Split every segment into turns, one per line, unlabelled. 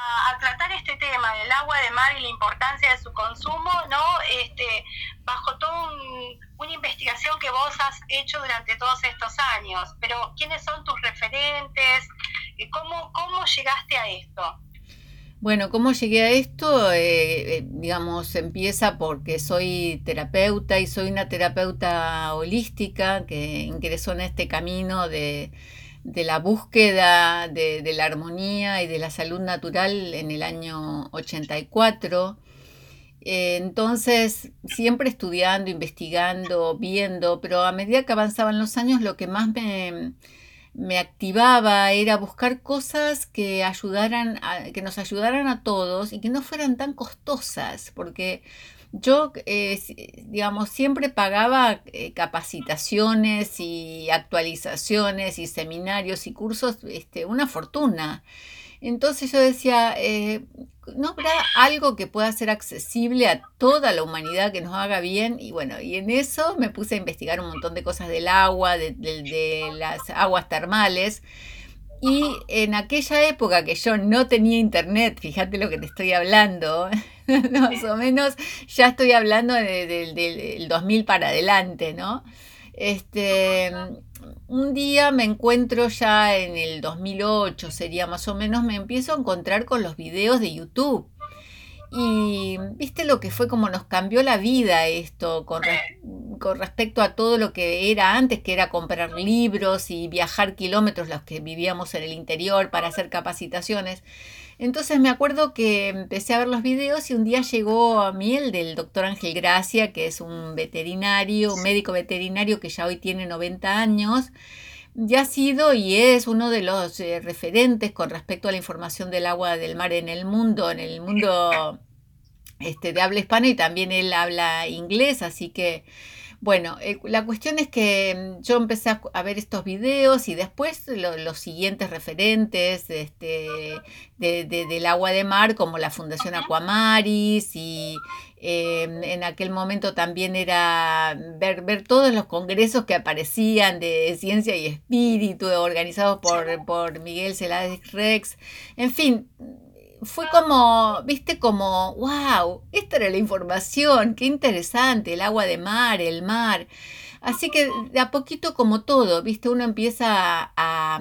a, tratar este tema del agua de mar y la importancia de su consumo, ¿no? Este, bajo toda una investigación que vos has hecho durante todos estos años. Pero, ¿quiénes son tus referentes? ¿Cómo, cómo llegaste a esto?
Bueno, ¿cómo llegué a esto? Eh, eh, digamos, empieza porque soy terapeuta y soy una terapeuta holística que ingresó en este camino de, la búsqueda de, la armonía y de la salud natural en el año 84. Eh, entonces, siempre estudiando, investigando, viendo, pero a medida que avanzaban los años, lo que más me me activaba era buscar cosas que ayudaran a, que nos ayudaran a todos y que no fueran tan costosas, porque yo, eh, digamos, siempre pagaba eh, capacitaciones y actualizaciones y seminarios y cursos, este, una fortuna. Entonces yo decía, eh, ¿no habrá algo que pueda ser accesible a toda la humanidad que nos haga bien? Y bueno, y en eso me puse a investigar un montón de cosas del agua, de, las aguas termales. Y en aquella época que yo no tenía internet, fíjate lo que te estoy hablando, más o menos ya estoy hablando del 2000 para adelante, ¿no? Este, un día me encuentro ya en el 2008, sería más o menos, me empiezo a encontrar con los videos de YouTube. Y viste lo que fue como nos cambió la vida esto con, con, respecto a todo lo que era antes, que era comprar libros y viajar kilómetros los que vivíamos en el interior para hacer capacitaciones. Entonces me acuerdo que empecé a ver los videos y un día llegó a mí el del doctor Ángel Gracia, que es un veterinario, un médico veterinario que ya hoy tiene 90 años. Ya ha sido y es uno de los eh, referentes con respecto a la información del agua del mar en el mundo, en el mundo este, de habla hispana y también él habla inglés, así que bueno, eh, la cuestión es que mm, yo empecé a, ver estos videos y después los siguientes referentes este, del agua de mar, como la Fundación Aquamaris y em, en aquel momento también era ver, ver todos los congresos que aparecían de ciencia y espíritu organizados por, por Miguel Celades Rex. En fin, fue como, viste, como, wow, esta era la información, qué interesante, el agua de mar, el mar. Así que de a poquito como todo, viste, uno empieza a,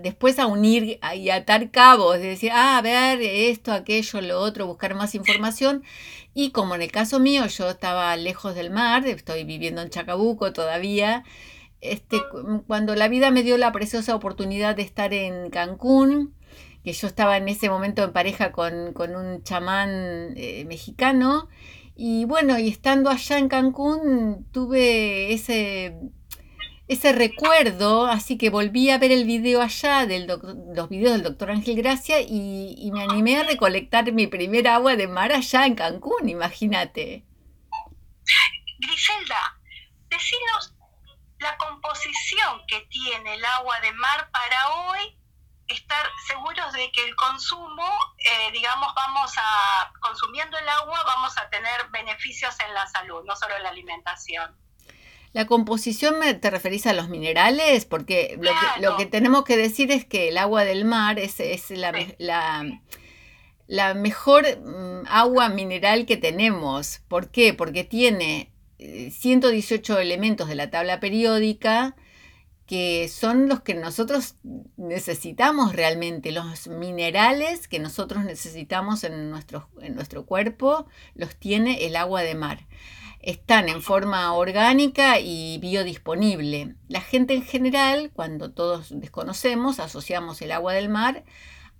después a unir y atar cabos, de decir, ah, a ver, esto, aquello, lo otro, buscar más información. Y como en el caso mío, yo estaba lejos del mar, estoy viviendo en Chacabuco todavía, este, cuando la vida me dio la preciosa oportunidad de estar en Cancún, que yo estaba en ese momento en pareja con, un chamán eh, mexicano. Y bueno, y estando allá en Cancún tuve ese, ese recuerdo, así que volví a ver el video allá, del los videos del doctor Ángel Gracia, y, me animé a recolectar mi primer agua de mar allá en Cancún, imagínate.
Griselda, decinos la composición que tiene el agua de mar para hoy estar seguros de que el consumo, eh, digamos, vamos a, consumiendo el agua, vamos a tener beneficios en la salud, no solo en la alimentación.
La composición, ¿te referís a los minerales? Porque lo, que, tenemos que decir es que el agua del mar es, es la, la, la, mejor mm, agua mineral que tenemos. ¿Por qué? Porque tiene 118 eh, elementos de la tabla periódica, que son los que nosotros necesitamos realmente, los minerales que nosotros necesitamos en nuestro, en nuestro cuerpo, los tiene el agua de mar. Están en forma orgánica y biodisponible. La gente en general, cuando todos desconocemos, asociamos el agua del mar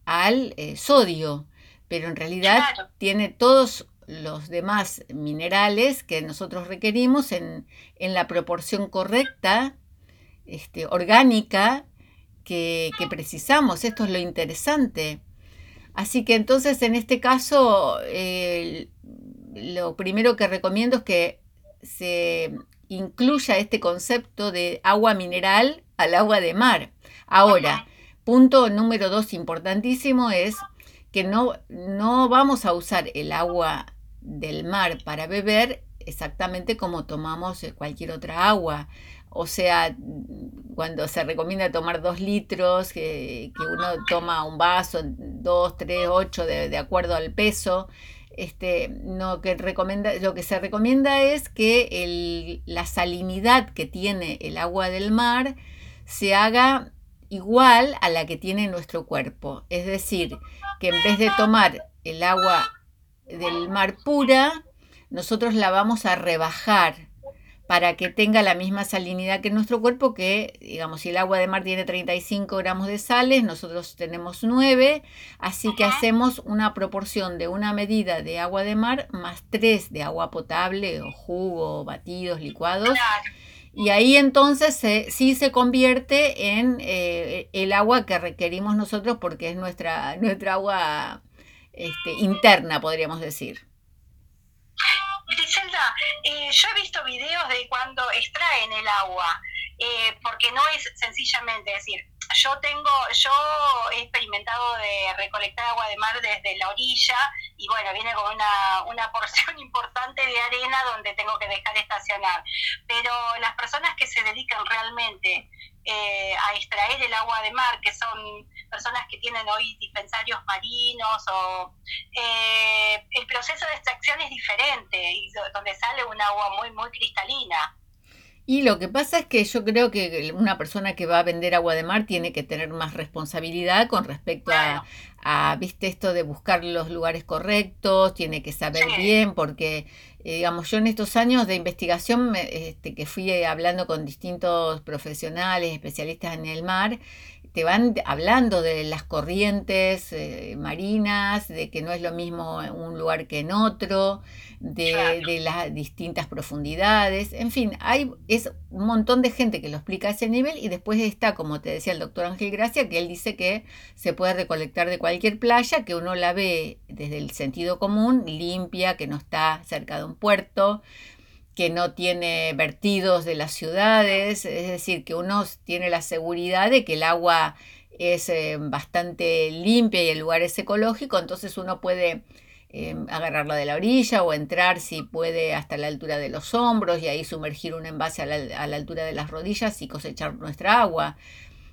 al eh, sodio, pero en realidad tiene todos los demás minerales que nosotros requerimos en, en la proporción correcta este, orgánica que, precisamos. Esto es lo interesante. Así que entonces en este caso lo primero que recomiendo es que se incluya este concepto de agua mineral al agua de mar. Ahora, punto número dos importantísimo es que no, no vamos a usar el agua del mar para beber exactamente como tomamos cualquier otra agua. O sea, cuando se recomienda tomar dos litros, que, uno toma un vaso, dos, tres, ocho, de, acuerdo al peso. Este, no, que recomienda, lo que se recomienda es que la salinidad que tiene el agua del mar se haga igual a la que tiene nuestro cuerpo. Es decir, que en vez de tomar el agua del mar pura, nosotros la vamos a rebajar para que tenga la misma salinidad que nuestro cuerpo, que digamos, si el agua de mar tiene 35 gramos de sales, nosotros tenemos 9, así que hacemos una proporción de una medida de agua de mar más 3 de agua potable o jugo, batidos, licuados. Y ahí entonces sí se convierte en eh, el agua que requerimos nosotros porque es nuestra, nuestra agua este, interna, podríamos decir.
Griselda, eh, yo he visto videos de cuando extraen el agua, eh, porque no es sencillamente decir, yo tengo, yo he experimentado de recolectar agua de mar desde la orilla y bueno, viene con una, una porción importante de arena donde tengo que dejar estacionar. Pero las personas que se dedican realmente eh, a extraer el agua de mar, que son personas que tienen hoy dispensarios marinos, o eh, el proceso de extracción es diferente y donde sale un agua muy, muy cristalina.
Y lo que pasa es que yo creo que una persona que va a vender agua de mar tiene que tener más responsabilidad con respecto a, viste, esto de buscar los lugares correctos, tiene que saber bien, porque, eh, digamos, yo en estos años de investigación este, que fui hablando con distintos profesionales, especialistas en el mar, te van hablando de las corrientes eh, marinas, de que no es lo mismo en un lugar que en otro, de, las distintas profundidades, en fin, hay es un montón de gente que lo explica a ese nivel y después está, como te decía el doctor Ángel Gracia, que él dice que se puede recolectar de cualquier playa, que uno la ve desde el sentido común, limpia, que no está cerca de un puerto, que no tiene vertidos de las ciudades, es decir, que uno tiene la seguridad de que el agua es eh, bastante limpia y el lugar es ecológico, entonces uno puede eh, agarrarla de la orilla o entrar si puede hasta la altura de los hombros y ahí sumergir un envase a la, altura de las rodillas y cosechar nuestra agua.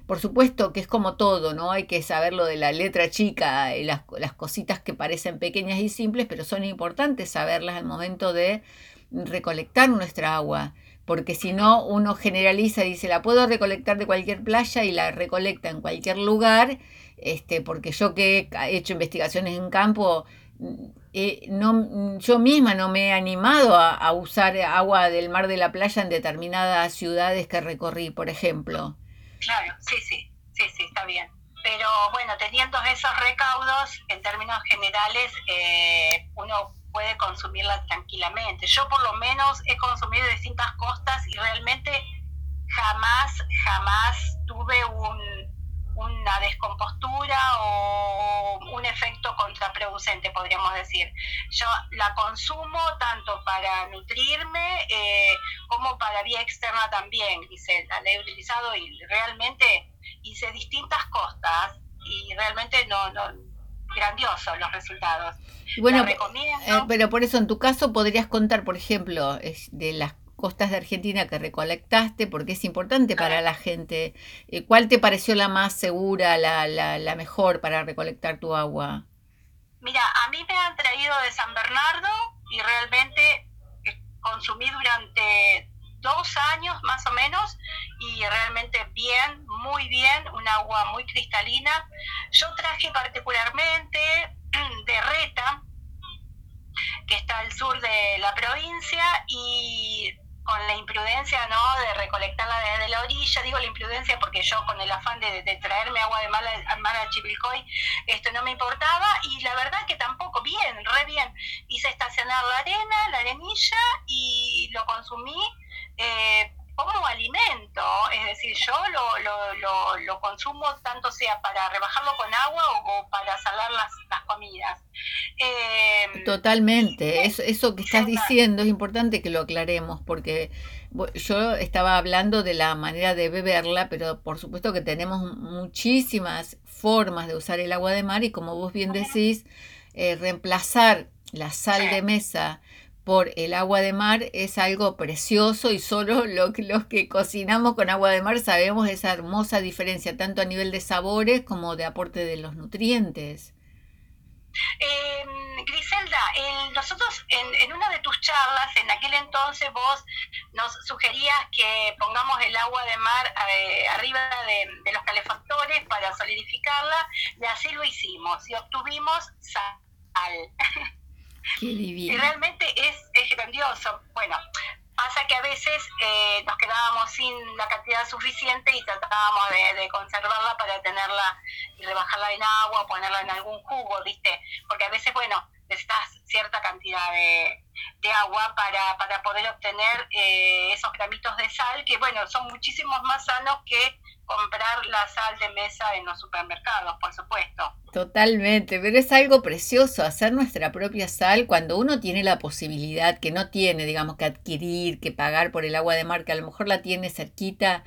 Por supuesto que es como todo, ¿no? Hay que saber lo de la letra chica y las, las cositas que parecen pequeñas y simples, pero son importantes saberlas al momento de recolectar nuestra agua, porque si no uno generaliza y dice la puedo recolectar de cualquier playa y la recolecta en cualquier lugar, este, porque yo que he hecho investigaciones en campo, eh, no, yo misma no me he animado a, usar agua del mar de la playa en determinadas ciudades que recorrí, por ejemplo.
Claro, sí, sí, sí, sí, está bien. Pero bueno, teniendo esos recaudos, en términos generales, eh, uno puede consumirla tranquilamente. Yo por lo menos he consumido distintas costas y realmente jamás, jamás tuve una descompostura o un efecto contraproducente, podríamos decir. Yo la consumo tanto para nutrirme eh, como para vía externa también, dice, la he utilizado y realmente hice distintas costas y realmente no, no grandiosos los resultados.
Bueno, eh, pero por eso en tu caso podrías contar, por ejemplo, de las costas de Argentina que recolectaste, porque es importante para la gente. Eh, ¿Cuál te pareció la más segura, la, la, la mejor para recolectar tu agua?
Mira, a mí me han traído de San Bernardo y realmente eh, consumí durante dos años más o menos y realmente bien, muy bien, un agua muy cristalina. Yo traje particularmente de Reta, que está al sur de la provincia, y con la imprudencia ¿no? de recolectarla desde la orilla, digo la imprudencia porque yo con el afán de, traerme agua de mar, mar a Chivilcoy, esto no me importaba, y la verdad que tampoco, bien, re bien, hice estacionar la arena, la arenilla, y lo consumí eh, como alimento, es decir, yo lo, lo, lo, consumo tanto sea para rebajarlo con agua o, para salar las, las comidas.
Em, Totalmente, eso, eso que estás diciendo es importante que lo aclaremos porque yo estaba hablando de la manera de beberla, pero por supuesto que tenemos muchísimas formas de usar el agua de mar y como vos bien decís, eh, reemplazar la sal de mesa por el agua de mar es algo precioso y solo lo, los que cocinamos con agua de mar sabemos esa hermosa diferencia, tanto a nivel de sabores como de aporte de los nutrientes.
Eh, Griselda, nosotros en, una de tus charlas, en aquel entonces vos nos sugerías que pongamos el agua de mar eh, arriba de, los calefactores para solidificarla y así lo hicimos y obtuvimos sal.
Y
realmente es, es grandioso. Bueno, Pasa que a veces eh, nos quedábamos sin la cantidad suficiente y tratábamos de, conservarla para tenerla y rebajarla en agua, ponerla en algún jugo, ¿viste? Porque a veces, bueno, necesitas cierta cantidad de, agua para, para poder obtener eh, esos gramitos de sal, que, bueno, son muchísimos más sanos que comprar la sal de mesa en los supermercados, por supuesto.
Totalmente, pero es algo precioso hacer nuestra propia sal cuando uno tiene la posibilidad, que no tiene, digamos, que adquirir, que pagar por el agua de mar, que a lo mejor la tiene cerquita.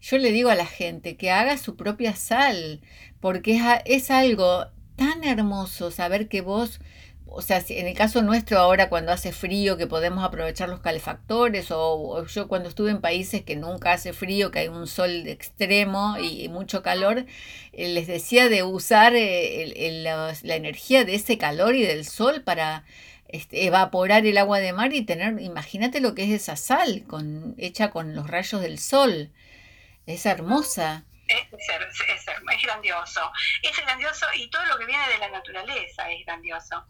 Yo le digo a la gente que haga su propia sal, porque es, es algo tan hermoso saber que vos o sea, en el caso nuestro ahora cuando hace frío que podemos aprovechar los calefactores o, yo cuando estuve en países que nunca hace frío, que hay un sol extremo y, mucho calor, eh, les decía de usar eh, la, energía de ese calor y del sol para este, evaporar el agua de mar y tener, imagínate lo que es esa sal con, hecha con los rayos del sol. Es hermosa.
Es, es, grandioso. Es grandioso y todo lo que viene de la naturaleza es grandioso.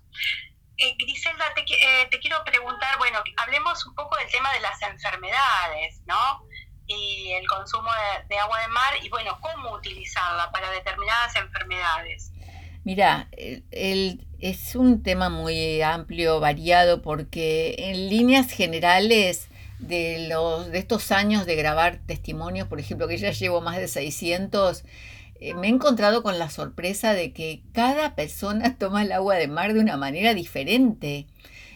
Eh, Griselda, te, eh, te, quiero preguntar, bueno, hablemos un poco del tema de las enfermedades, ¿no? Y el consumo de, agua de mar y, bueno, cómo utilizarla para determinadas enfermedades.
Mira, el, es un tema muy amplio, variado, porque en líneas generales de, los, de estos años de grabar testimonios, por ejemplo, que ya llevo más de 600, eh, me he encontrado con la sorpresa de que cada persona toma el agua de mar de una manera diferente.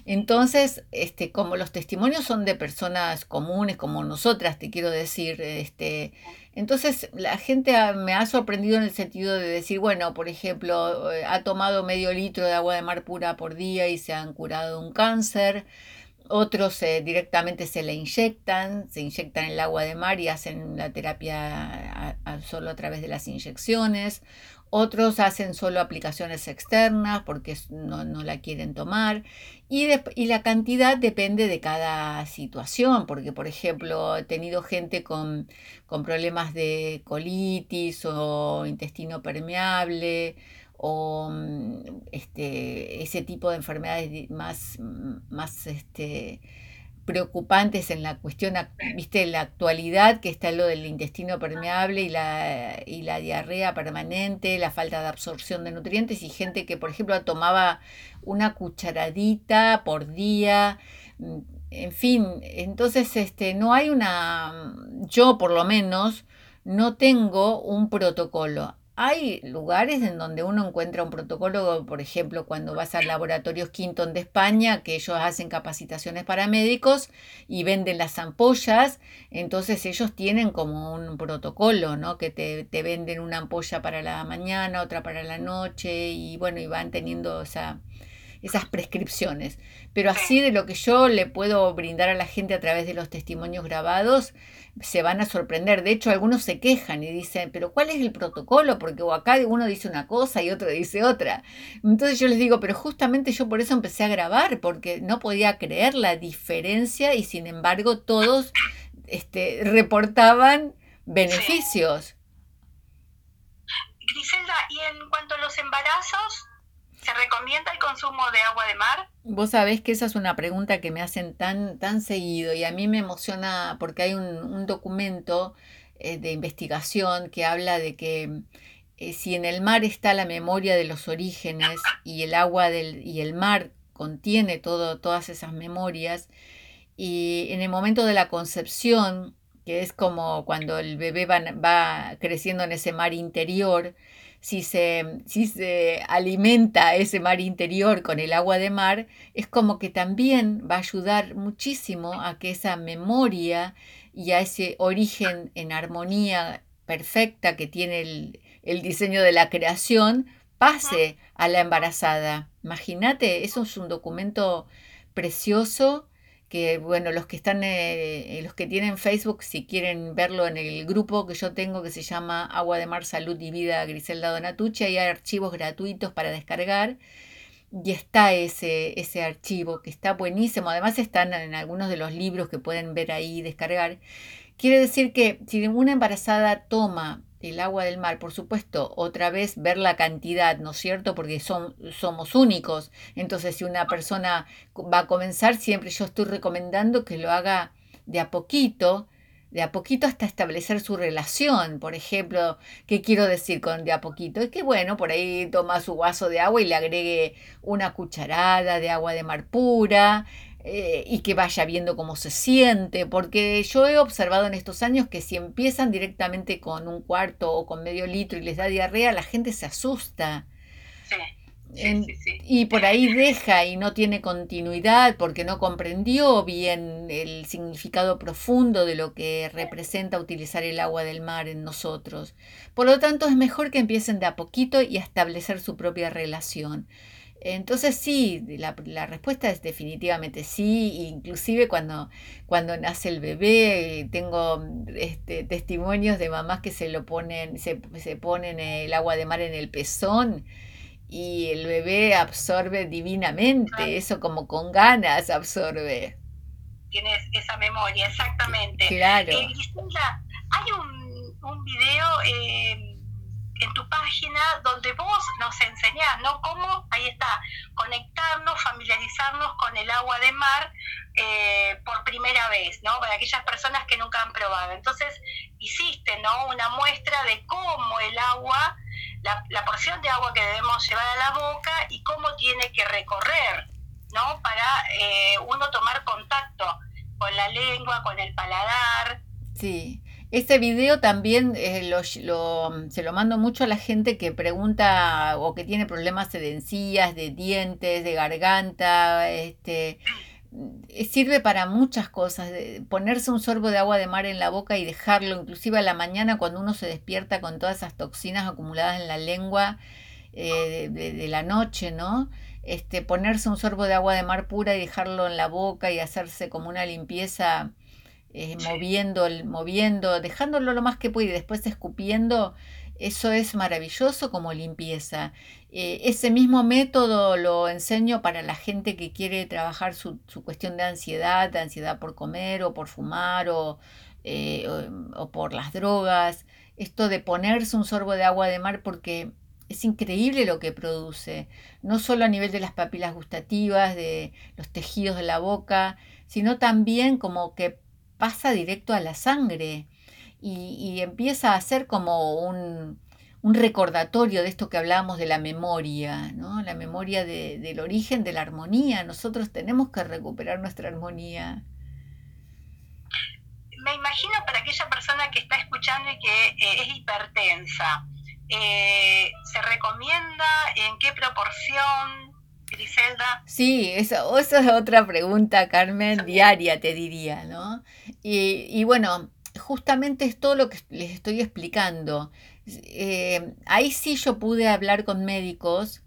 Entonces, este, como los testimonios son de personas comunes como nosotras, te quiero decir, este, entonces la gente me ha sorprendido en el sentido de decir, bueno, por ejemplo, eh, ha tomado medio litro de agua de mar pura por día y se han curado un cáncer. Otros eh, directamente se le inyectan, se inyectan el agua de mar y hacen la terapia solo a través de las inyecciones. Otros hacen solo aplicaciones externas porque no, la quieren tomar. Y, y, la cantidad depende de cada situación, porque por ejemplo he tenido gente con, con problemas de colitis o intestino permeable o mm, este, ese tipo de enfermedades más, más este, preocupantes en la cuestión, viste, la actualidad, que está lo del intestino permeable y la, y la diarrea permanente, la falta de absorción de nutrientes y gente que, por ejemplo, tomaba una cucharadita por día, mm, en fin, entonces este, no hay una, yo por lo menos, no tengo un protocolo. Hay lugares en donde uno encuentra un protocolo, por ejemplo, cuando vas al laboratorios Quinton de España, que ellos hacen capacitaciones para médicos y venden las ampollas, entonces ellos tienen como un protocolo, ¿no? Que te, te venden una ampolla para la mañana, otra para la noche y bueno, y van teniendo esa esas prescripciones. Pero así de lo que yo le puedo brindar a la gente a través de los testimonios grabados, se van a sorprender. De hecho, algunos se quejan y dicen, pero ¿cuál es el protocolo? Porque acá uno dice una cosa y otro dice otra. Entonces yo les digo, pero justamente yo por eso empecé a grabar, porque no podía creer la diferencia y sin embargo todos este, reportaban beneficios.
Griselda, y en cuanto a los embarazos, ¿Se recomienda el consumo de agua de mar?
Vos sabés que esa es una pregunta que me hacen tan, tan seguido y a mí me emociona porque hay un, documento eh, de investigación que habla de que eh, si en el mar está la memoria de los orígenes y el agua del, y el mar contiene todo, todas esas memorias, y en el momento de la concepción, que es como cuando el bebé va creciendo en ese mar interior, si se, si se alimenta ese mar interior con el agua de mar, es como que también va a ayudar muchísimo a que esa memoria y a ese origen en armonía perfecta que tiene el, el diseño de la creación pase a la embarazada. Imagínate, eso es un documento precioso que bueno, los que están, eh, los que tienen Facebook, si quieren verlo en el grupo que yo tengo que se llama Agua de Mar, Salud y Vida Griselda Donatucci, hay archivos gratuitos para descargar y está ese, ese archivo que está buenísimo. Además están en algunos de los libros que pueden ver ahí y descargar. Quiere decir que si una embarazada toma el agua del mar, por supuesto, otra vez ver la cantidad, ¿no es cierto? Porque son, somos únicos. Entonces, si una persona va a comenzar, siempre yo estoy recomendando que lo haga de a poquito, de a poquito hasta establecer su relación. Por ejemplo, ¿qué quiero decir con de a poquito? Es que, bueno, por ahí toma su vaso de agua y le agregue una cucharada de agua de mar pura, eh, y que vaya viendo cómo se siente, porque yo he observado en estos años que si empiezan directamente con un cuarto o con medio litro y les da diarrea, la gente se asusta. y por ahí deja y no tiene continuidad porque no comprendió bien el significado profundo de lo que representa utilizar el agua del mar en nosotros. Por lo tanto, es mejor que empiecen de a poquito y a establecer su propia relación. Entonces sí, la, respuesta es definitivamente sí, inclusive cuando, cuando nace el bebé, tengo este, testimonios de mamás que se lo ponen, se, se ponen el agua de mar en el pezón y el bebé absorbe divinamente, eso como con ganas absorbe.
Tienes esa memoria, exactamente.
Claro.
Eh, hay un, un video... Eh, en tu página donde vos nos enseñás, ¿no? Cómo, ahí está, conectarnos, familiarizarnos con el agua de mar eh, por primera vez, ¿no? Para aquellas personas que nunca han probado. Entonces, hiciste, ¿no? Una muestra de cómo el agua, la, porción de agua que debemos llevar a la boca y cómo tiene que recorrer, ¿no? Para eh, uno tomar contacto con la lengua, con el paladar.
Sí. Este video también eh, se lo mando mucho a la gente que pregunta o que tiene problemas de encías, de dientes, de garganta. Este, eh, sirve para muchas cosas. Ponerse un sorbo de agua de mar en la boca y dejarlo, inclusive a la mañana cuando uno se despierta con todas esas toxinas acumuladas en la lengua eh, de, la noche, ¿no? Este, ponerse un sorbo de agua de mar pura y dejarlo en la boca y hacerse como una limpieza eh, moviendo, moviendo, dejándolo lo más que puede y después escupiendo, eso es maravilloso como limpieza. Eh, ese mismo método lo enseño para la gente que quiere trabajar su, cuestión de ansiedad, de ansiedad por comer o por fumar o, eh, o, por las drogas. Esto de ponerse un sorbo de agua de mar porque es increíble lo que produce, no solo a nivel de las papilas gustativas, de los tejidos de la boca, sino también como que pasa directo a la sangre y, empieza a ser como un, recordatorio de esto que hablábamos de la memoria, ¿no? la memoria del origen de la armonía. Nosotros tenemos que recuperar nuestra armonía.
Me imagino para aquella persona que está escuchando y que eh, es hipertensa, eh, ¿se recomienda en qué proporción Griselda?
Sí, eso, es otra pregunta, Carmen, diaria te diría, ¿no? Y, bueno, justamente es todo lo que les estoy explicando. Eh, ahí sí yo pude hablar con médicos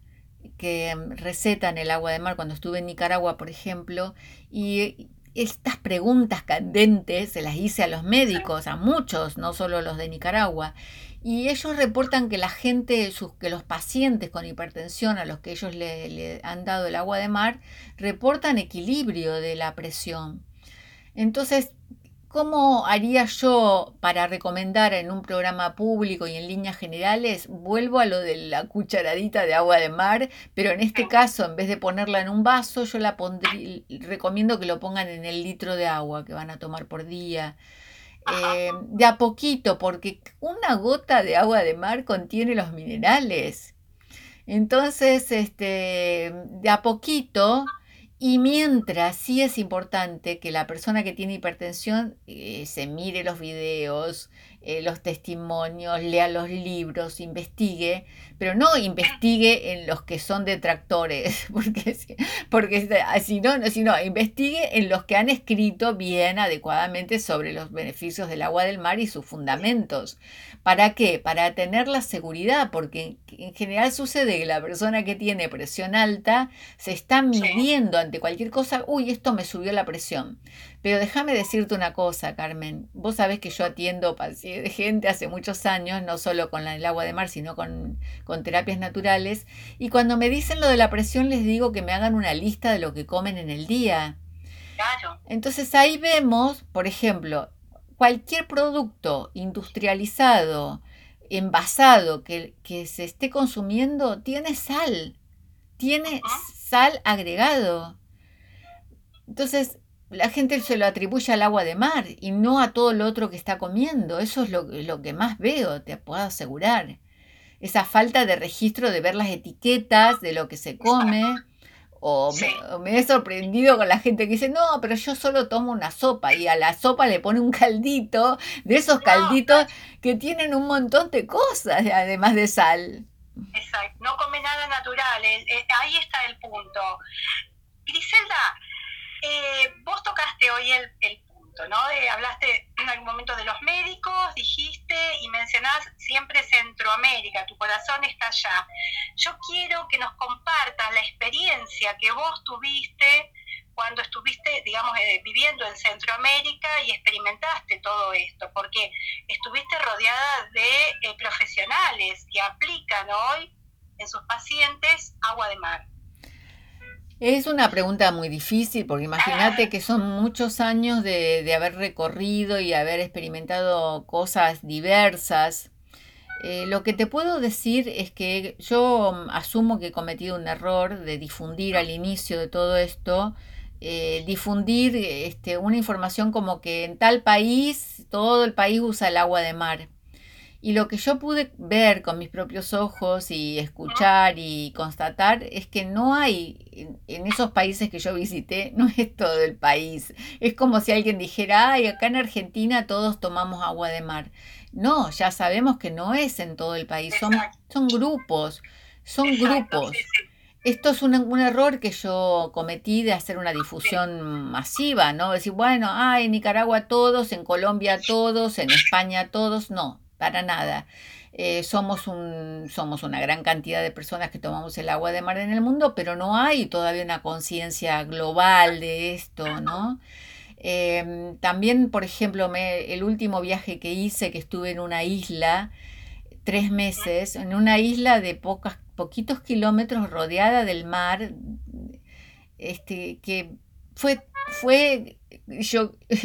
que recetan el agua de mar cuando estuve en Nicaragua, por ejemplo, y estas preguntas candentes se las hice a los médicos, a muchos, no solo los de Nicaragua. Y ellos reportan que la gente, sus, que los pacientes con hipertensión a los que ellos le, han dado el agua de mar, reportan equilibrio de la presión. Entonces, ¿Cómo haría yo para recomendar en un programa público y en líneas generales? Vuelvo a lo de la cucharadita de agua de mar, pero en este caso, en vez de ponerla en un vaso, yo la pondría, recomiendo que lo pongan en el litro de agua que van a tomar por día. Eh, de a poquito, porque una gota de agua de mar contiene los minerales. Entonces, este, de a poquito, y mientras sí es importante que la persona que tiene hipertensión eh, se mire los videos, eh, los testimonios, lea los libros, investigue, pero no investigue en los que son detractores, porque, porque si no, si no, investigue en los que han escrito bien, adecuadamente sobre los beneficios del agua del mar y sus fundamentos. ¿Para qué? Para tener la seguridad, porque en general sucede que la persona que tiene presión alta se está midiendo ante cualquier cosa, uy, esto me subió la presión. Pero déjame decirte una cosa, Carmen. Vos sabés que yo atiendo gente hace muchos años, no solo con el agua de mar, sino con, con terapias naturales. Y cuando me dicen lo de la presión, les digo que me hagan una lista de lo que comen en el día. Claro. Entonces ahí vemos, por ejemplo, cualquier producto industrializado, envasado que, que se esté consumiendo, tiene sal. Tiene sal agregado. Entonces, la gente se lo atribuye al agua de mar y no a todo lo otro que está comiendo. Eso es lo, que más veo, te puedo asegurar. Esa falta de registro de ver las etiquetas de lo que se come. O, me, he sorprendido con la gente que dice, no, pero yo solo tomo una sopa y a la sopa le pone un caldito, de esos calditos que tienen un montón de cosas, además de sal.
Exacto, no come nada natural, eh, eh, ahí está el punto. Griselda, eh, vos tocaste hoy el, punto, ¿no? hablaste en algún momento de los médicos, dijiste y mencionás siempre Centroamérica, tu corazón está allá. Yo quiero que nos compartas la experiencia que vos tuviste cuando estuviste, digamos, eh, viviendo en Centroamérica y experimentaste todo esto, porque estuviste rodeada de eh, profesionales que aplican hoy en sus pacientes agua de mar.
Es una pregunta muy difícil porque imagínate que son muchos años de, haber recorrido y haber experimentado cosas diversas. Eh, lo que te puedo decir es que yo asumo que he cometido un error de difundir al inicio de todo esto, eh, difundir este, una información como que en tal país todo el país usa el agua de mar. Y lo que yo pude ver con mis propios ojos y escuchar y constatar es que no hay, en esos países que yo visité, no es todo el país. Es como si alguien dijera, ay, acá en Argentina todos tomamos agua de mar. No, ya sabemos que no es en todo el país, son, son grupos, son grupos. Esto es un, un, error que yo cometí de hacer una difusión masiva, ¿no? Decir, bueno, ay, en Nicaragua todos, en Colombia todos, en España todos, no para nada. Eh, somos, un, somos una gran cantidad de personas que tomamos el agua de mar en el mundo, pero no hay todavía una conciencia global de esto, ¿no? Em, también, por ejemplo, me, el último viaje que hice, que estuve en una isla, tres meses, en una isla de pocas, poquitos kilómetros rodeada del mar, este, que fue, fue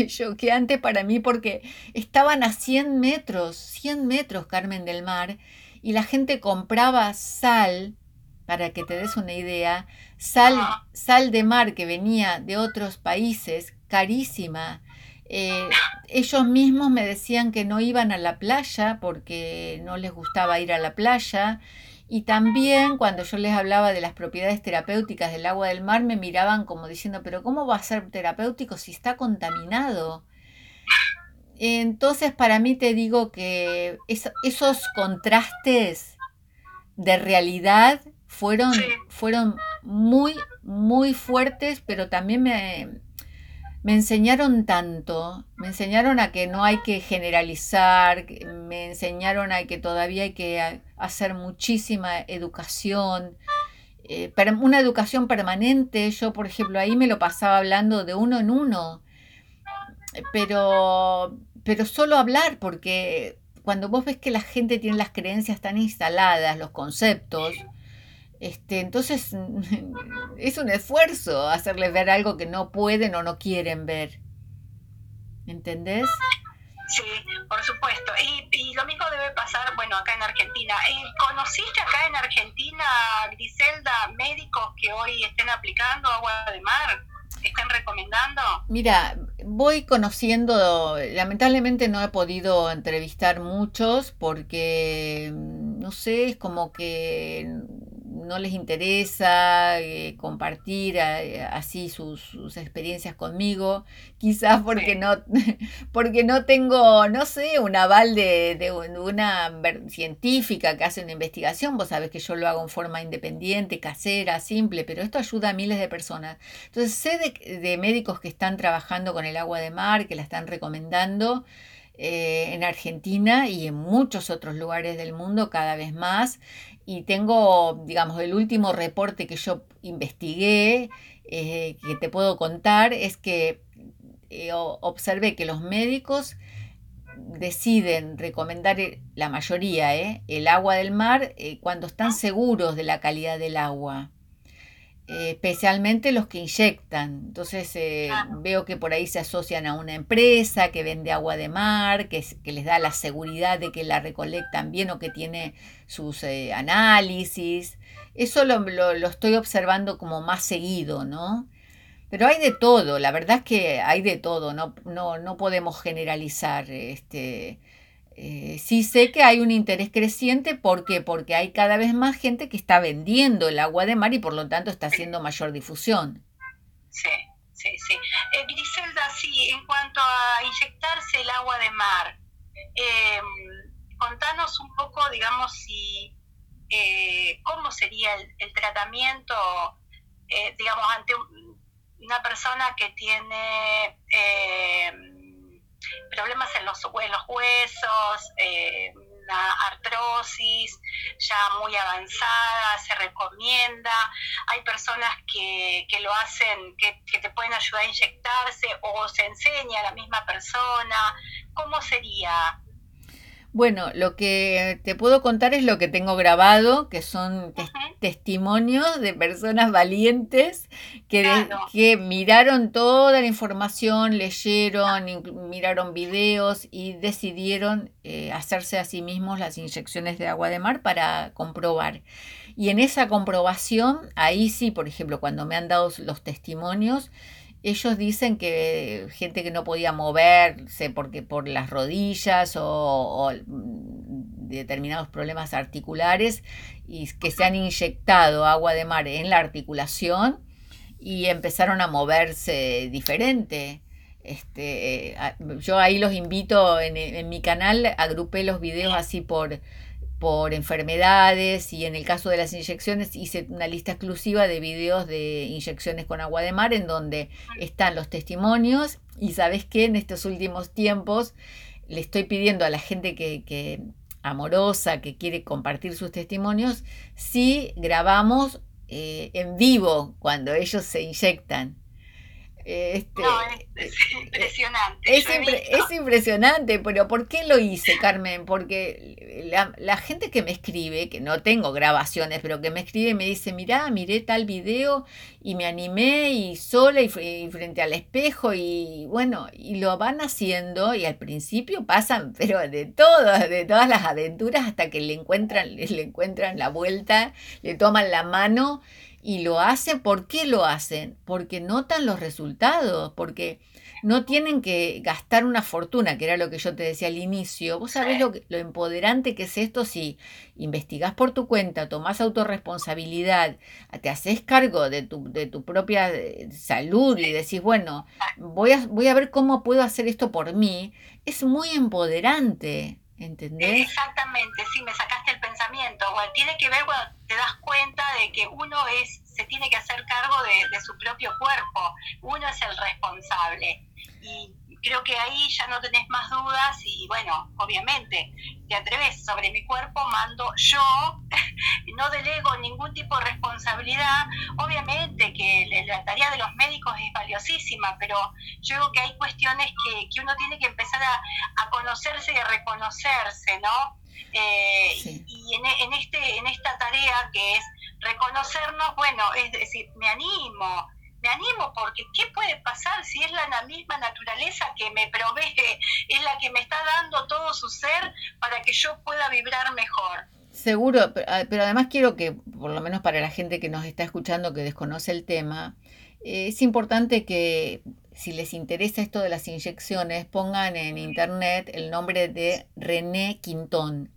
choqueante para mí porque estaban a 100 metros, 100 metros, Carmen del Mar, y la gente compraba sal, para que te des una idea, sal, sal de mar que venía de otros países, carísima. Eh, ellos mismos me decían que no iban a la playa porque no les gustaba ir a la playa y también cuando yo les hablaba de las propiedades terapéuticas del agua del mar, me miraban como diciendo, pero ¿cómo va a ser terapéutico si está contaminado? Entonces, para mí te digo que esos contrastes de realidad fueron, fueron muy, muy fuertes, pero también me, me enseñaron tanto, me enseñaron a que no hay que generalizar, me enseñaron a que todavía hay que hacer muchísima educación, eh, una educación permanente. Yo, por ejemplo, ahí me lo pasaba hablando de uno en uno, pero, pero solo hablar, porque cuando vos ves que la gente tiene las creencias tan instaladas, los conceptos, este, entonces es un esfuerzo hacerles ver algo que no pueden o no quieren ver. ¿Entendés?
Sí, por supuesto. Y, lo mismo debe pasar, bueno, acá en Argentina. Eh, ¿Conociste acá en Argentina, Griselda, médicos que hoy estén aplicando agua de mar? ¿Estén recomendando?
Mira, voy conociendo, lamentablemente no he podido entrevistar muchos porque, no sé, es como que no les interesa eh, compartir eh, así sus, experiencias conmigo, quizás porque no, porque no tengo, no sé, un aval de, de, una científica que hace una investigación, vos sabés que yo lo hago en forma independiente, casera, simple, pero esto ayuda a miles de personas. Entonces sé de, de médicos que están trabajando con el agua de mar, que la están recomendando. Eh, en Argentina y en muchos otros lugares del mundo cada vez más. Y tengo, digamos, el último reporte que yo investigué, eh, que te puedo contar, es que eh, observé que los médicos deciden recomendar la mayoría el agua del mar cuando están seguros de la calidad del agua. Eh, especialmente los que inyectan. Entonces eh, veo que por ahí se asocian a una empresa que vende agua de mar, que, que les da la seguridad de que la recolectan bien o que tiene sus eh, análisis. Eso lo, lo, lo, estoy observando como más seguido, ¿no? Pero hay de todo, la verdad es que hay de todo, no, no, no podemos generalizar. Este, eh, sí sé que hay un interés creciente ¿por qué? porque hay cada vez más gente que está vendiendo el agua de mar y por lo tanto está haciendo mayor difusión.
Sí, sí, sí. Eh, Griselda, sí, en cuanto a inyectarse el agua de mar, em, contanos un poco, digamos, si eh, cómo sería el, el tratamiento, eh, digamos, ante una persona que tiene em, problemas en los, los huesos, eh, una artrosis ya muy avanzada, se recomienda. Hay personas que, que lo hacen, que, que, te pueden ayudar a inyectarse o se enseña a la misma persona. ¿Cómo sería
bueno, lo que te puedo contar es lo que tengo grabado, que son testimonios de personas valientes que, que miraron toda la información, leyeron, miraron videos y decidieron eh, hacerse a sí mismos las inyecciones de agua de mar para comprobar. Y en esa comprobación, ahí sí, por ejemplo, cuando me han dado los testimonios, ellos dicen que gente que no podía moverse porque por las rodillas o, mm, determinados problemas articulares y que se han inyectado agua de mar en la articulación y empezaron a moverse diferente. Este, yo ahí los invito en, en mi canal, agrupé los videos así por, por enfermedades y en el caso de las inyecciones hice una lista exclusiva de videos de inyecciones con agua de mar en donde están los testimonios y sabes que en estos últimos tiempos le estoy pidiendo a la gente que, que amorosa que quiere compartir sus testimonios si grabamos eh, en vivo cuando ellos se inyectan
este, no, es, impresionante.
Es, impresionante, pero ¿por qué lo hice, Carmen? Porque la, gente que me escribe, que no tengo grabaciones, pero que me escribe me dice, mirá, miré tal video y me animé y sola y, frente al espejo y bueno, y lo van haciendo y al principio pasan, pero de todas, de todas las aventuras hasta que le encuentran, le encuentran la vuelta, le toman la mano y lo hacen, ¿por qué lo hacen? Porque notan los resultados, porque no tienen que gastar una fortuna, que era lo que yo te decía al inicio. Vos sabés lo, lo empoderante que es esto si investigás por tu cuenta, tomás autorresponsabilidad, te haces cargo de tu, de tu propia eh, salud y decís, bueno, voy a, voy a ver cómo puedo hacer esto por mí, es muy empoderante. ¿Entendés?
Exactamente, sí, me sacaste el tiene que ver cuando te das cuenta de que uno es, se tiene que hacer cargo de, su propio cuerpo, uno es el responsable. Y creo que ahí ya no tenés más dudas y bueno, obviamente, te atreves sobre mi cuerpo, mando yo, no delego ningún tipo de responsabilidad. Obviamente que la tarea de los médicos es valiosísima, pero yo creo que hay cuestiones que, que uno tiene que empezar a, a conocerse y a reconocerse, ¿no? Eh, y en, en, este, en esta tarea que es reconocernos, bueno, es decir, me animo, me animo porque ¿qué puede pasar si es la misma naturaleza que me provee, es la que me está dando todo su ser para que yo pueda vibrar mejor?
Seguro, ah, pero además quiero que, por lo menos para la gente que nos está escuchando que desconoce el tema, eh, es importante que si les interesa esto de las inyecciones, pongan en internet el nombre de René Quintón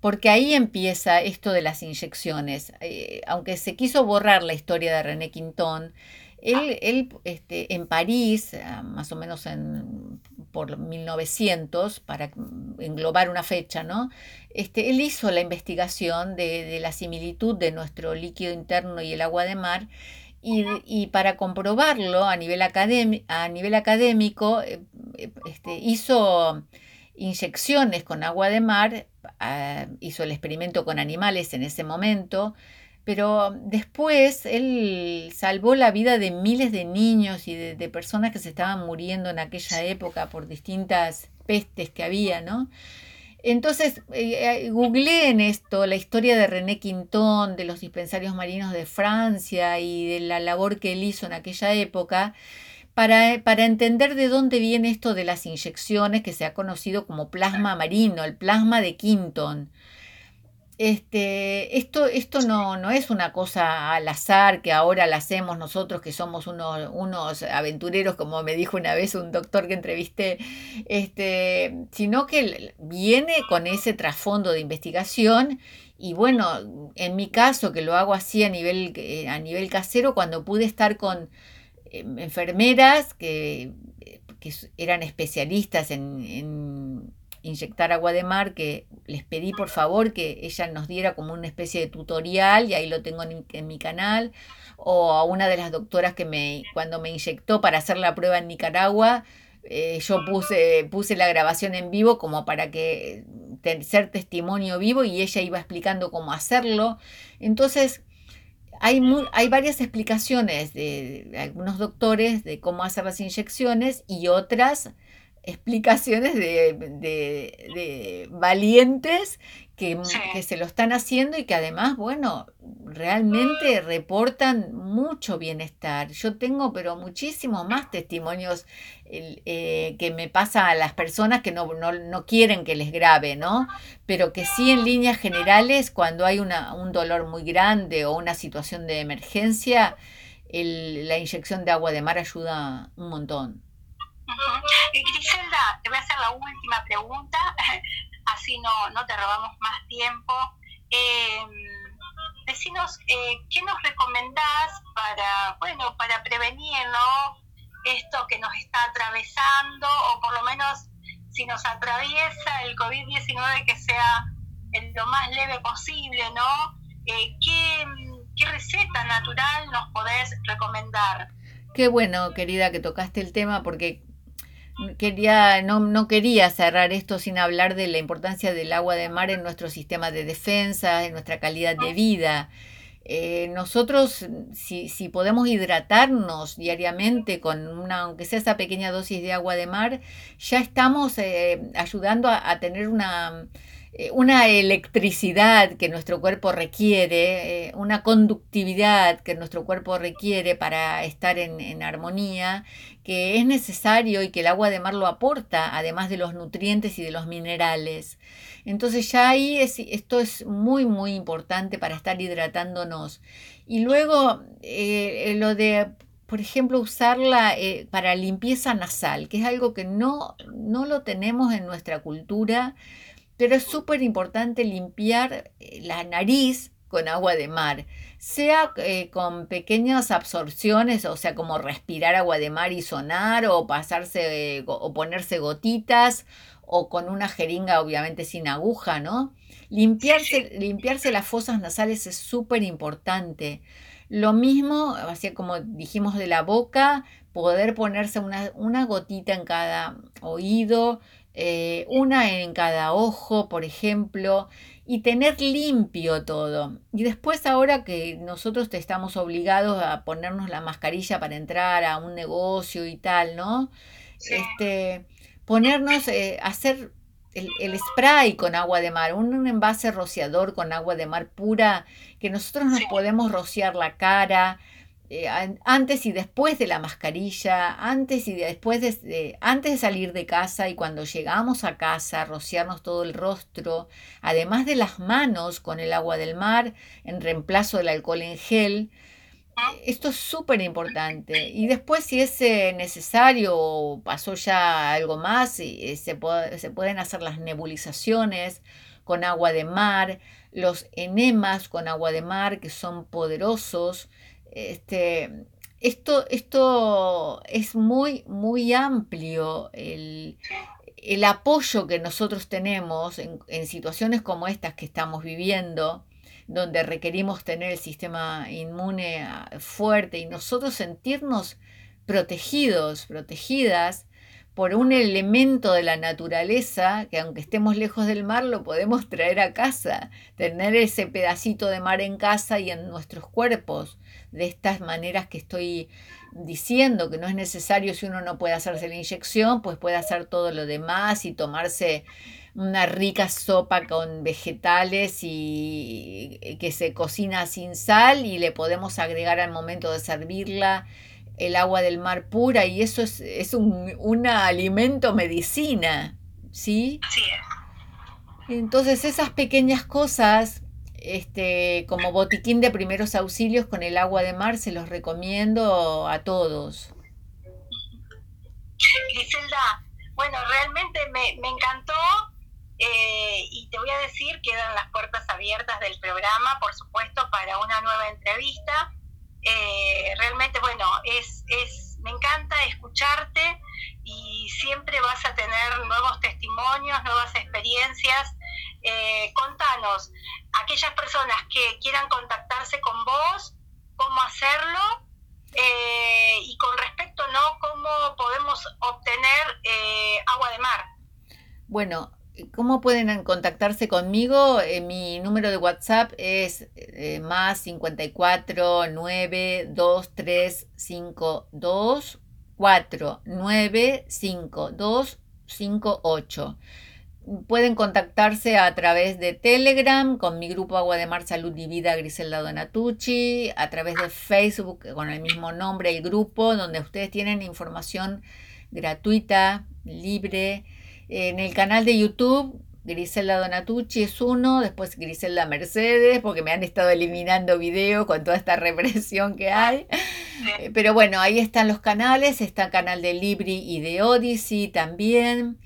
porque ahí empieza esto de las inyecciones. Eh, aunque se quiso borrar la historia de René Quintón, él, él este, en París, ah, más o menos en, por 1900, para englobar una fecha, ¿no? Este, él hizo la investigación de, la similitud de nuestro líquido interno y el agua de mar, y, para comprobarlo a nivel, a nivel académico, eh, eh, este, hizo inyecciones con agua de mar, ah, hizo el experimento con animales en ese momento, pero después él salvó la vida de miles de niños y de, personas que se estaban muriendo en aquella época por distintas pestes que había, ¿no? Entonces, eh, eh, en esto la historia de René Quintón, de los dispensarios marinos de Francia y de la labor que él hizo en aquella época, para, para, entender de dónde viene esto de las inyecciones que se ha conocido como plasma marino, el plasma de Quinton este, esto, esto no, no es una cosa al azar que ahora la hacemos nosotros que somos unos, unos aventureros, como me dijo una vez un doctor que entrevisté, este, sino que viene con ese trasfondo de investigación y bueno, en mi caso, que lo hago así a nivel, eh, a nivel casero, cuando pude estar con em, enfermeras que, que eran especialistas en inyectar agua de mar, que les pedí por favor que ella nos diera como una especie de tutorial y ahí lo tengo en, mi canal, o a una de las doctoras que me, cuando me inyectó para hacer la prueba en Nicaragua, eh, yo puse, puse la grabación en vivo como para que ser testimonio vivo y ella iba explicando cómo hacerlo. Entonces, hay, hay varias explicaciones de algunos doctores de cómo hacer las inyecciones y otras explicaciones de, valientes que, que, se lo están haciendo y que además, bueno, realmente reportan mucho bienestar. Yo tengo, pero muchísimos más testimonios eh, que me pasa a las personas que no, no, quieren que les grabe, ¿no? Pero que sí en líneas generales, cuando hay una, un dolor muy grande o una situación de emergencia, la inyección de agua de mar ayuda un montón.
Griselda, te voy a hacer la última pregunta, así no, no te robamos más tiempo. Eh, decinos, ¿qué nos recomendás para, bueno, para prevenir esto que nos está atravesando, o por lo menos si nos atraviesa el COVID-19 que sea lo más leve posible, ¿no? Eh, ¿qué, ¿Qué receta natural nos podés recomendar?
Qué bueno, querida, que tocaste el tema porque quería, no, no, quería cerrar esto sin hablar de la importancia del agua de mar en nuestro sistema de defensa, en nuestra calidad de vida. Eh, nosotros, si, si, podemos hidratarnos diariamente con una, aunque sea esa pequeña dosis de agua de mar, ya estamos eh, ayudando a, tener una, una electricidad que nuestro cuerpo requiere, una conductividad que nuestro cuerpo requiere para estar en, en armonía que es necesario y que el agua de mar lo aporta, además de los nutrientes y de los minerales. Entonces ya ahí es, esto es muy, muy importante para estar hidratándonos. Y luego eh, lo de, por ejemplo, usarla eh, para limpieza nasal, que es algo que no, no lo tenemos en nuestra cultura, pero es súper importante limpiar eh, la nariz con agua de mar, sea eh, con pequeñas absorciones, o sea, como respirar agua de mar y sonar, o pasarse o ponerse gotitas, o con una jeringa obviamente sin aguja, ¿no? Limpiarse, limpiarse las fosas nasales es súper importante. Lo mismo, así como dijimos de la boca, poder ponerse una, una gotita en cada oído, eh, una en cada ojo, por ejemplo, y tener limpio todo. Y después ahora que nosotros estamos obligados a ponernos la mascarilla para entrar a un negocio y tal, ¿no? Este, ponernos, eh, hacer el, el, spray con agua de mar, un envase rociador con agua de mar pura, que nosotros nos podemos rociar la cara, eh, antes y después de la mascarilla, antes y después de, antes de salir de casa y cuando llegamos a casa, rociarnos todo el rostro, además de las manos con el agua del mar en reemplazo del alcohol en gel. Esto es súper importante. Y después, si es eh, necesario o pasó ya algo más, y, eh, se, se pueden hacer las nebulizaciones con agua de mar, los enemas con agua de mar que son poderosos. Este, esto, esto es muy, muy amplio el, apoyo que nosotros tenemos en, en situaciones como estas que estamos viviendo donde requerimos tener el sistema inmune ah, fuerte y nosotros sentirnos protegidos, protegidas por un elemento de la naturaleza que aunque estemos lejos del mar lo podemos traer a casa, tener ese pedacito de mar en casa y en nuestros cuerpos, de estas maneras que estoy diciendo, que no es necesario si uno no puede hacerse la inyección, pues puede hacer todo lo demás y tomarse una rica sopa con vegetales y que se cocina sin sal y le podemos agregar al momento de servirla el agua del mar pura y eso es, es un alimento medicina, ¿sí?
Sí.
Entonces esas pequeñas cosas, este, como botiquín de primeros auxilios con el agua de mar, se los recomiendo a todos.
Griselda, bueno, realmente me, me encantó eh, y te voy a decir, quedan las puertas abiertas del programa, por supuesto, para una nueva entrevista. Eh, realmente, bueno, es, es, me encanta escucharte y siempre vas a tener nuevos testimonios, nuevas experiencias. Eh, contanos, aquellas personas que quieran contactarse con vos, cómo hacerlo y con respecto, ¿no? ¿Cómo podemos obtener agua de mar?
Bueno, ¿Cómo pueden contactarse conmigo? Eh, mi número de WhatsApp es eh, más 54 9 2 3 5 2 4 9 5 2 5 8. Pueden contactarse a través de Telegram con mi grupo Agua de Mar Salud y Vida Griselda Donatucci, a través de Facebook con el mismo nombre, el grupo, donde ustedes tienen información gratuita, libre en el canal de YouTube, Griselda Donatucci es uno, después Griselda Mercedes, porque me han estado eliminando videos con toda esta represión que hay. Eh, pero bueno, ahí están los canales, está el canal de Libri y de Odyssey también.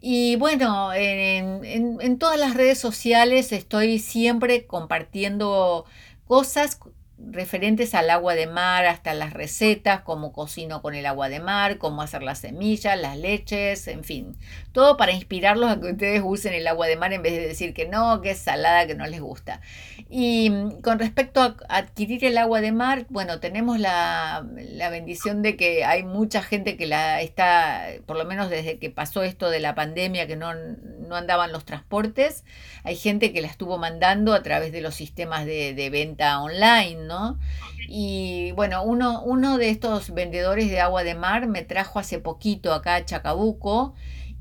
Y bueno, en, en todas las redes sociales estoy siempre compartiendo cosas referentes al agua de mar, hasta las recetas, cómo cocino con el agua de mar, cómo hacer las semillas, las leches, en fin, todo para inspirarlos a que ustedes usen el agua de mar en vez de decir que no, que es salada, que no les gusta. Y mm, con respecto a adquirir el agua de mar, bueno, tenemos la, la bendición de que hay mucha gente que la está, por lo menos desde que pasó esto de la pandemia, que no, no andaban los transportes, hay gente que la estuvo mandando a través de los sistemas de, de venta online, ¿no? Y bueno, uno, uno de estos vendedores de agua de mar me trajo hace poquito acá a Chacabuco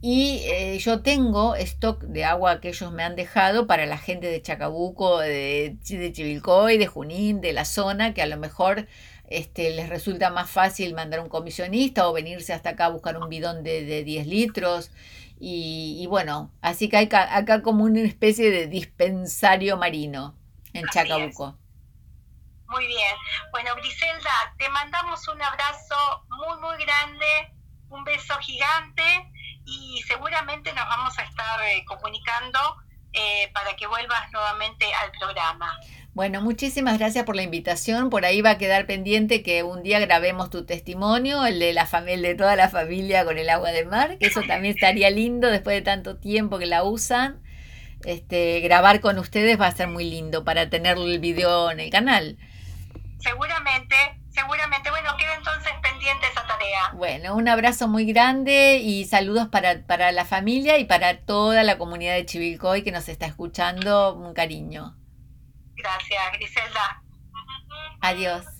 y eh, yo tengo stock de agua que ellos me han dejado para la gente de Chacabuco, de, de Chivilcoy, de Junín, de la zona, que a lo mejor este, les resulta más fácil mandar un comisionista o venirse hasta acá a buscar un bidón de, de 10 litros. Y, bueno, así que hay acá como una especie de dispensario marino en Chacabuco.
Muy bien. Bueno, Griselda, te mandamos un abrazo muy, muy grande, un beso gigante y seguramente nos vamos a estar eh, comunicando eh, para que vuelvas nuevamente al programa.
Bueno, muchísimas gracias por la invitación. Por ahí va a quedar pendiente que un día grabemos tu testimonio, el de la familia, de toda la familia con el agua de mar, que eso también estaría lindo después de tanto tiempo que la usan. Este, grabar con ustedes va a ser muy lindo para tener el video en el canal
seguramente, seguramente, bueno, queda entonces pendiente esa tarea.
Bueno, un abrazo muy grande y saludos para, para la familia y para toda la comunidad de Chivilcoy que nos está escuchando. Un cariño.
Gracias, Griselda.
Adiós.